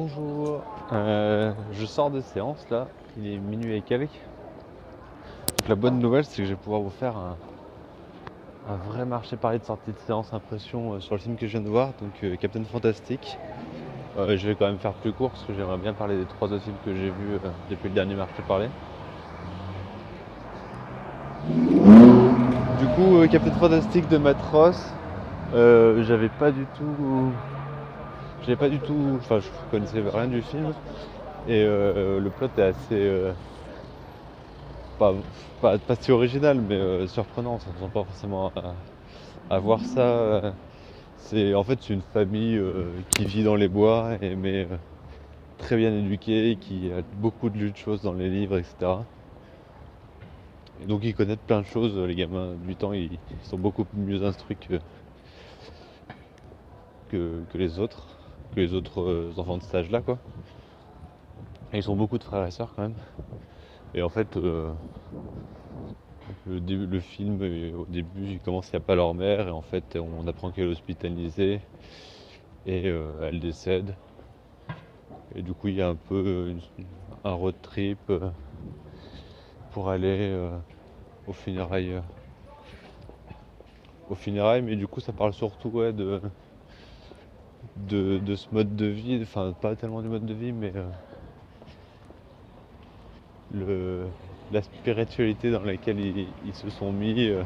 Bonjour, Euh, je sors de séance là, il est minuit et quelques. Donc, la bonne nouvelle c'est que je vais pouvoir vous faire un, vrai marché parler de sortie de séance impression euh, sur le film que je viens de voir, donc euh, Captain Fantastic. Je vais quand même faire plus court parce que j'aimerais bien parler des trois autres films que j'ai vus depuis le dernier marché parler. Du coup, Captain Fantastic de euh, j'avais pas du tout j'avais pas du tout. Enfin, je connaissais rien du film. Et euh, le plot est assez. euh, pas, pas, pas si original, mais euh, surprenant. On s'attend pas forcément à, à voir ça. C'est en fait une famille euh, qui vit dans les bois, et, mais euh, très bien éduquée, qui a beaucoup de choses dans les livres, etc. Et donc ils connaissent plein de choses. Les gamins 8 ans, ils, ils sont beaucoup mieux instruits que, que, que les autres que les autres euh, enfants de cet âge-là, quoi. Ils ont beaucoup de frères et sœurs quand même. Et en fait, euh, le, début- le film, euh, au début, il commence, il n'y a pas leur mère, et en fait, on apprend qu'elle est hospitalisée, et elle décède. Et du coup, il y a un peu un road trip pour aller aux funérailles. aux funérailles, mais du coup, ça parle surtout de, de, ce mode de vie, enfin pas tellement du mode de vie, mais euh, la spiritualité dans laquelle ils, se sont mis. euh,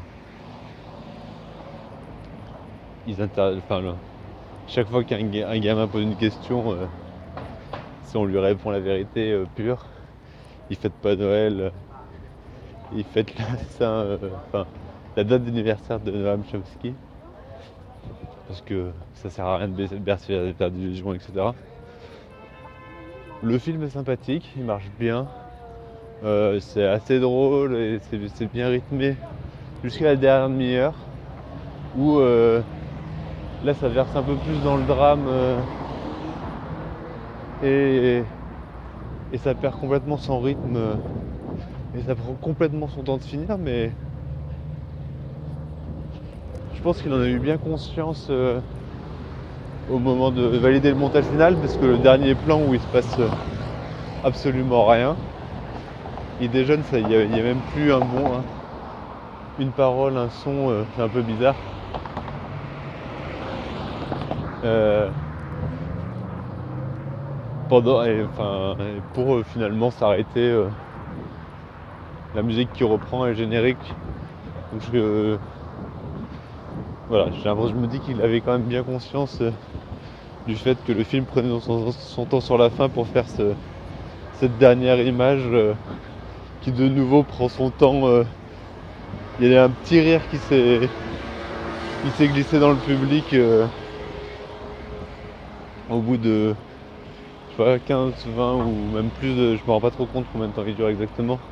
ils inter- enfin, chaque fois qu'un ga- un gamin pose une question, euh, si on lui répond la vérité pure, il fête pas Noël, euh, il la, la date d'anniversaire de Noam Chomsky parce que ça sert à rien de bercer la terre d'illusion, etc. Le film est sympathique, il marche bien, Euh, c'est assez drôle et c'est bien rythmé jusqu'à la dernière demi-heure où euh, là ça verse un peu plus dans le drame euh, et, et ça perd complètement son rythme et ça prend complètement son temps de finir mais pense qu'il en a eu bien conscience euh, au moment de valider le montage final parce que le dernier plan où il se passe euh, absolument rien, il déjeune, il n'y a, même plus un bon, hein, une parole, un son, euh, c'est un peu bizarre. Pendant, et, enfin, pour finalement s'arrêter, la musique qui reprend est générique. Je, voilà, je me dis qu'il avait quand même bien conscience euh, du fait que le film prenait son, temps sur la fin pour faire ce- cette dernière image euh, qui de nouveau prend son temps. euh. Il y a un petit rire qui s'est glissé dans le public au bout de je sais pas, 15, 20 ou même plus de, je me rends pas trop compte combien de temps il dure exactement.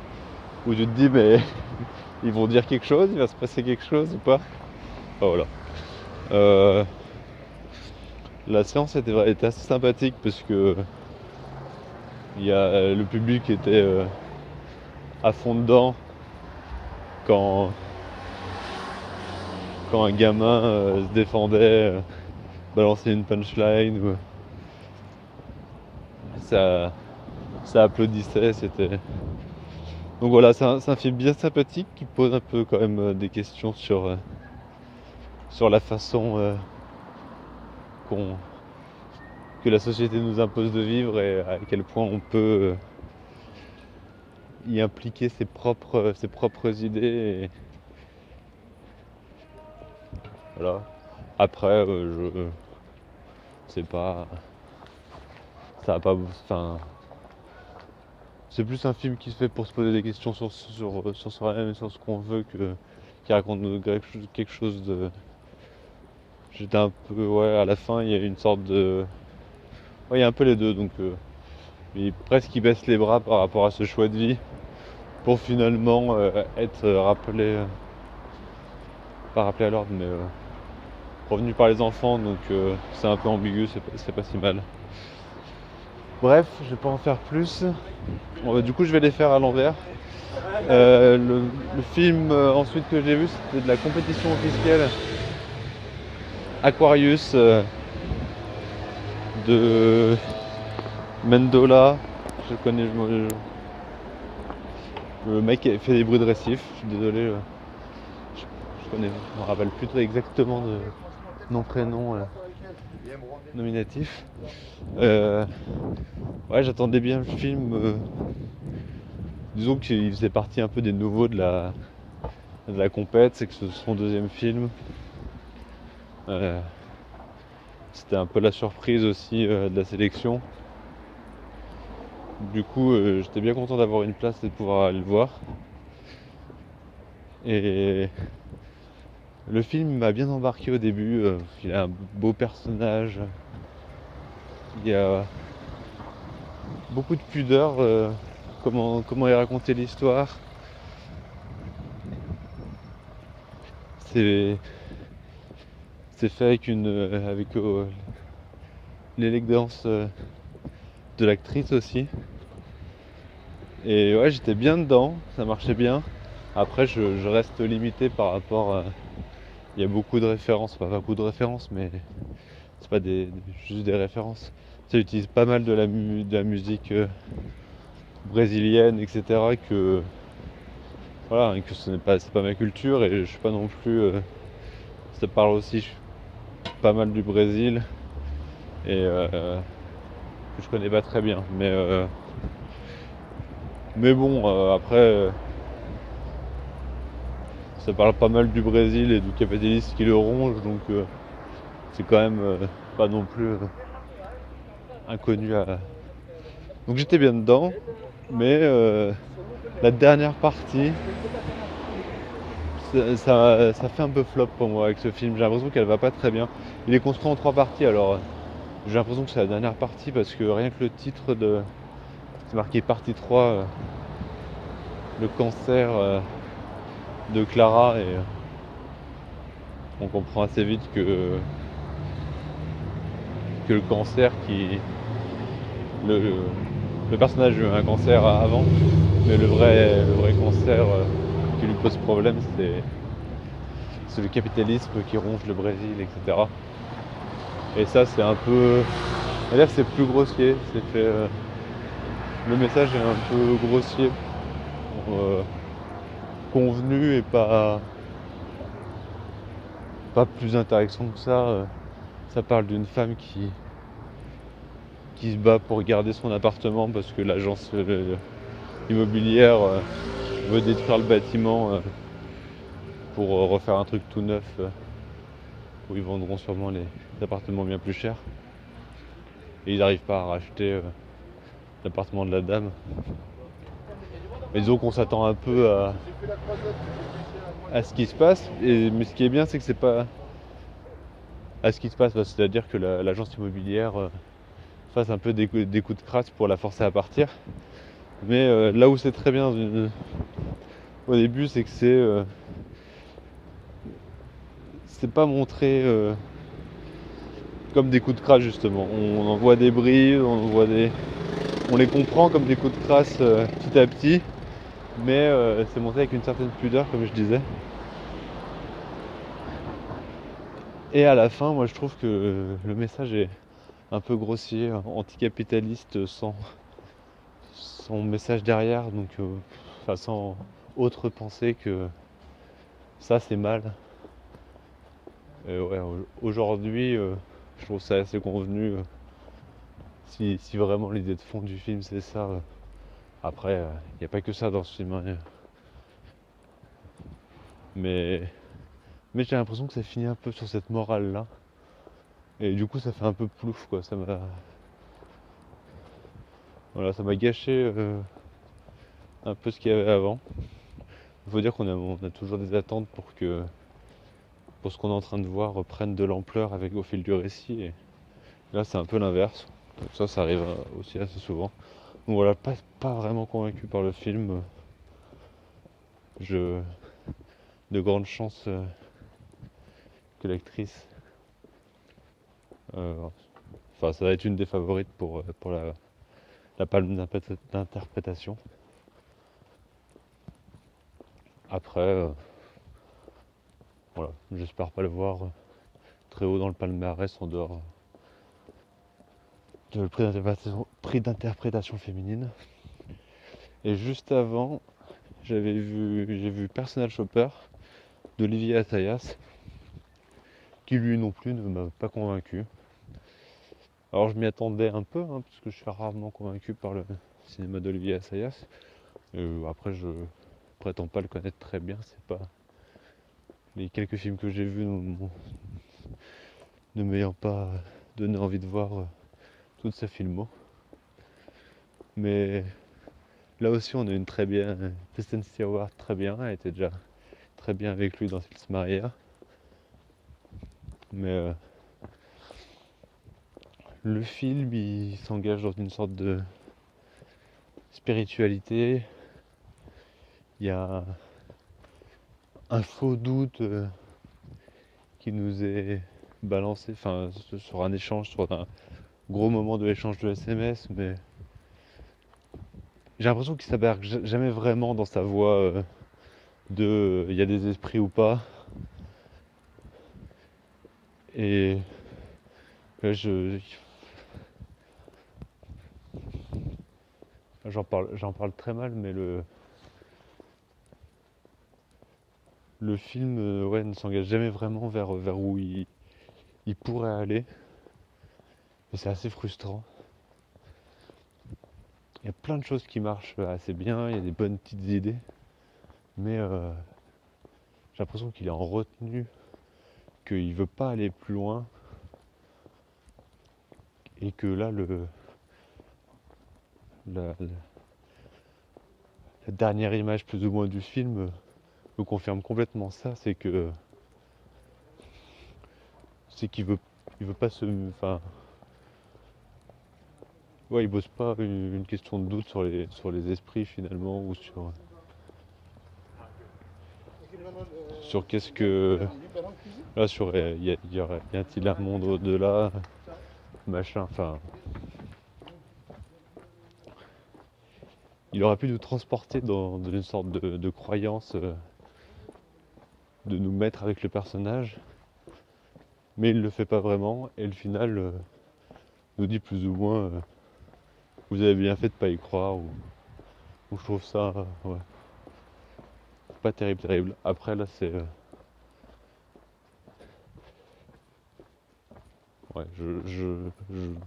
Où tu te dis mais ils vont dire quelque chose, il va se passer quelque chose ou pas. Enfin, voilà. Euh, la séance était, assez sympathique parce que y a, le public était euh, à fond dedans quand, quand un gamin euh, se défendait, euh, balançait une punchline. ou- ça, applaudissait, c'était. Donc voilà, c'est un, film bien sympathique qui pose un peu quand même euh, des questions sur, euh, sur la façon euh, que la société nous impose de vivre et à quel point on peut euh, y impliquer ses propres, ses propres idées. Voilà. Après, euh, je sais pas. Ça va pas. Enfin. C'est plus un film qui se fait pour se poser des questions sur, sur, sur soi-même et sur ce qu'on veut que qui raconte quelque chose de. J'étais un peu. Ouais, à la fin, il y a une sorte de. Ouais, il y a un peu les deux, donc. euh, presque il baisse les bras par rapport à ce choix de vie pour finalement euh, être rappelé. euh, pas rappelé à l'ordre, mais. euh, revenu par les enfants, donc c'est un peu ambigu, c'est pas, si mal. Bref, je vais pas en faire plus. Bah, du coup, je vais les faire à l'envers. Le, film ensuite que j'ai vu, c'était de la compétition officielle Aquarius euh, de Mendola, je connais. le mec qui fait des bruits de récif, je suis désolé. Je, connais, je me rappelle plus très exactement de nom, prénom, euh, nominatif. Euh, ouais, j'attendais bien le film. disons qu'il faisait partie un peu des nouveaux de la, de la compète, c'est que c'est son deuxième film. C'était un peu la surprise aussi de la sélection. Du coup, euh, j'étais bien content d'avoir une place et de pouvoir aller le voir. Et le film m'a bien embarqué au début. Euh, il a un beau personnage. Il y a beaucoup de pudeur. Euh, comment, comment il racontait l'histoire. C'est c'est fait avec une avec l'élégance de l'actrice aussi. Et ouais, j'étais bien dedans, ça marchait bien. Après, je, reste limité par rapport à. Il y a beaucoup de références, pas beaucoup de références, mais c'est pas des, juste des références. Ça utilise pas mal de la, de la musique euh, brésilienne, etc. Que voilà, que ce n'est pas, pas ma culture et je suis pas non plus. Euh, ça parle aussi pas mal du Brésil et euh, que je connais pas très bien, mais mais bon, euh, après, euh, ça parle pas mal du Brésil et du capitalisme qui le ronge, donc euh, c'est quand même pas non plus inconnu à. Donc j'étais bien dedans, mais la dernière partie, ça, fait un peu flop pour moi avec ce film. J'ai l'impression qu'elle va pas très bien. Il est construit en trois parties, alors j'ai l'impression que c'est la dernière partie parce que rien que le titre de c'est marqué partie 3, euh, le cancer euh, de Clara et euh, on comprend assez vite que, que le cancer qui. Le, personnage a eu un cancer avant, mais le vrai, le vrai cancer qui lui pose problème, c'est, le capitalisme qui ronge le Brésil, etc. Et ça, c'est un peu. D'ailleurs, c'est plus grossier, c'est fait le message est un peu grossier, euh, convenu et pas, pas plus intéressant que ça. Euh, ça parle d'une femme qui, qui se bat pour garder son appartement parce que l'agence euh, immobilière veut détruire le bâtiment pour refaire un truc tout neuf où ils vendront sûrement les appartements bien plus chers. Et ils n'arrivent pas à racheter l'appartement de la dame. Mais disons qu'on s'attend un peu à, ce qui se passe. Et, mais ce qui est bien, c'est que c'est pas à ce qui se passe, c'est-à-dire que l'agence immobilière euh, fasse un peu des, coups de crasse pour la forcer à partir. Mais euh, là où c'est très bien au début, c'est que c'est euh, c'est pas montré comme des coups de crasse justement. On en voit des bris, on voit des, on les comprend comme des coups de crasse euh, petit à petit, mais euh, c'est monté avec une certaine pudeur, comme je disais. Et à la fin, moi je trouve que le message est un peu grossier, anticapitaliste, sans, son message derrière, donc euh, sans autre pensée que ça c'est mal. aujourd'hui, je trouve ça assez convenu si, vraiment l'idée de fond du film c'est ça. Euh, après, il euh, n'y a pas que ça dans ce film. Hein. Mais, mais j'ai l'impression que ça finit un peu sur cette morale là. Et du coup ça fait un peu plouf quoi. Ça m'a. Voilà, ça m'a gâché euh, un peu ce qu'il y avait avant. Il faut dire qu'on a, toujours des attentes pour que pour ce qu'on est en train de voir reprenne de l'ampleur avec au fil du récit. Là c'est un peu l'inverse ça, ça arrive aussi assez souvent. Donc voilà, pas, pas vraiment convaincu par le film. Je. De grandes chances euh, que l'actrice. Euh, enfin, ça va être une des favorites pour, euh, pour la, la palme d'interprétation. Après, voilà, j'espère pas le voir très haut dans le palmarès en dehors le prix d'interprétation, prix d'interprétation féminine. Et juste avant, j'avais vu, j'ai vu Personal Shopper d'Olivier Assayas, qui lui non plus ne m'a pas convaincu. Alors je m'y attendais un peu, hein, parce que je suis rarement convaincu par le cinéma d'Olivier Assayas. Euh, après, je prétends pas le connaître très bien, c'est pas les quelques films que j'ai vus ne m'ayant pas donné envie de voir euh, toute sa filmo. Mais là aussi, on a une très bien. Kristen Stewart, très bien. Elle était déjà très bien avec lui dans Fils Maria. Mais euh, le film, il s'engage dans une sorte de spiritualité. Il y a un faux doute euh, qui nous est balancé, enfin sur un échange, sur un gros moment de l'échange de SMS, mais j'ai l'impression qu'il s'aberge jamais vraiment dans sa voix euh, de il y a des esprits ou pas. Et je j'en parle j'en parle très mal mais le le film euh, ouais, ne s'engage jamais vraiment vers, vers où il, pourrait aller. Et c'est assez frustrant. Il y a plein de choses qui marchent assez bien, il y a des bonnes petites idées. Mais euh, j'ai l'impression qu'il est en retenue, qu'il ne veut pas aller plus loin. Et que là, le, la dernière image plus ou moins du film confirme complètement ça, c'est que c'est qu'il veut il veut pas se enfin ouais il bosse pas une, question de doute sur les sur les esprits finalement ou sur sur qu'est-ce que là sur il y, a, y, a-t-il un monde au-delà machin enfin il aurait pu nous transporter dans, une sorte de, croyance euh, de nous mettre avec le personnage, mais il ne le fait pas vraiment, et le final euh, nous dit plus ou moins euh, vous avez bien fait de pas y croire, ou, je trouve ça pas terrible, terrible. Après là c'est. ouais, je,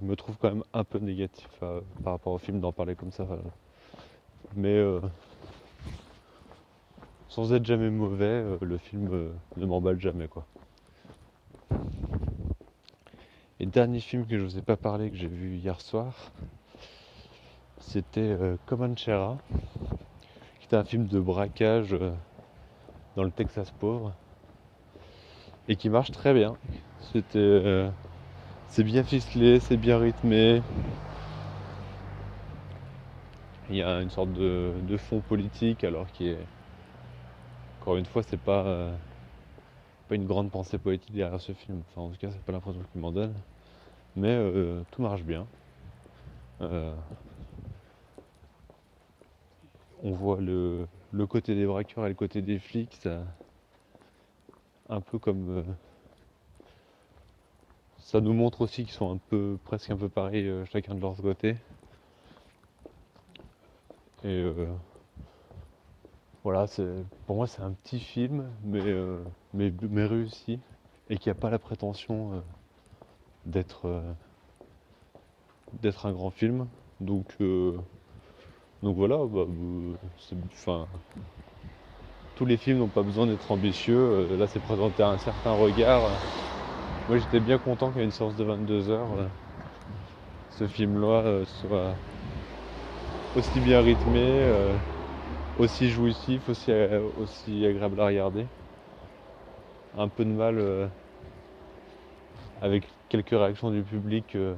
me trouve quand même un peu négatif par rapport au film d'en parler comme ça. Mais sans être jamais mauvais, euh, le film euh, ne m'emballe jamais quoi. Et dernier film que je vous ai pas parlé que j'ai vu hier soir, c'était euh, Comanchera, qui était un film de braquage dans le Texas pauvre et qui marche très bien. C'était c'est bien ficelé, c'est bien rythmé. Il y a une sorte de, fond politique alors qui est encore une fois, c'est pas, euh, pas une grande pensée poétique derrière ce film. Enfin, en tout cas, c'est pas l'impression qu'il m'en donne. Mais euh, tout marche bien. Euh, on voit le, côté des braqueurs et le côté des flics, ça, un peu comme ça nous montre aussi qu'ils sont un peu presque un peu pareils chacun de leur côté. Et voilà, pour moi c'est un petit film, mais, euh, mais, réussi, et qui n'a pas la prétention euh, d'être euh, d'être un grand film. Donc, donc voilà, bah, enfin, tous les films n'ont pas besoin d'être ambitieux. là c'est présenté à un certain regard. Moi j'étais bien content qu'à une séance de 22 heures, ce film-là soit aussi bien rythmé aussi jouissif, aussi, euh, aussi agréable à regarder. Un peu de mal euh, avec quelques réactions du public euh,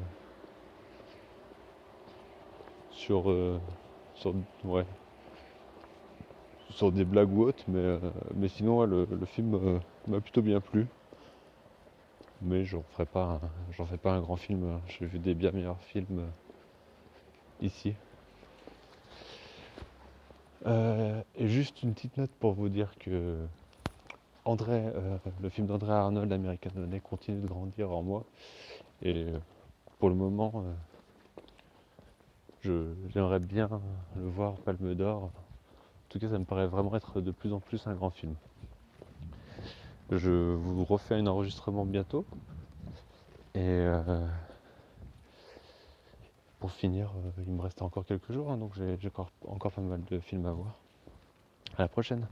sur, sur, ouais, sur des blagues ou autres, mais, mais sinon le, film m'a plutôt bien plu. Mais j'en ferai pas fais pas un grand film. J'ai vu des bien meilleurs films ici. Euh, et juste une petite note pour vous dire que André, euh, le film d'André Arnold, American Honey, continue de grandir en moi. Et pour le moment, je, j'aimerais bien le voir Palme d'Or. En tout cas, ça me paraît vraiment être de plus en plus un grand film. Je vous refais un enregistrement bientôt. Et euh, pour finir, euh, il me reste encore quelques jours, hein, donc j'ai, encore, encore pas mal de films à voir. À la prochaine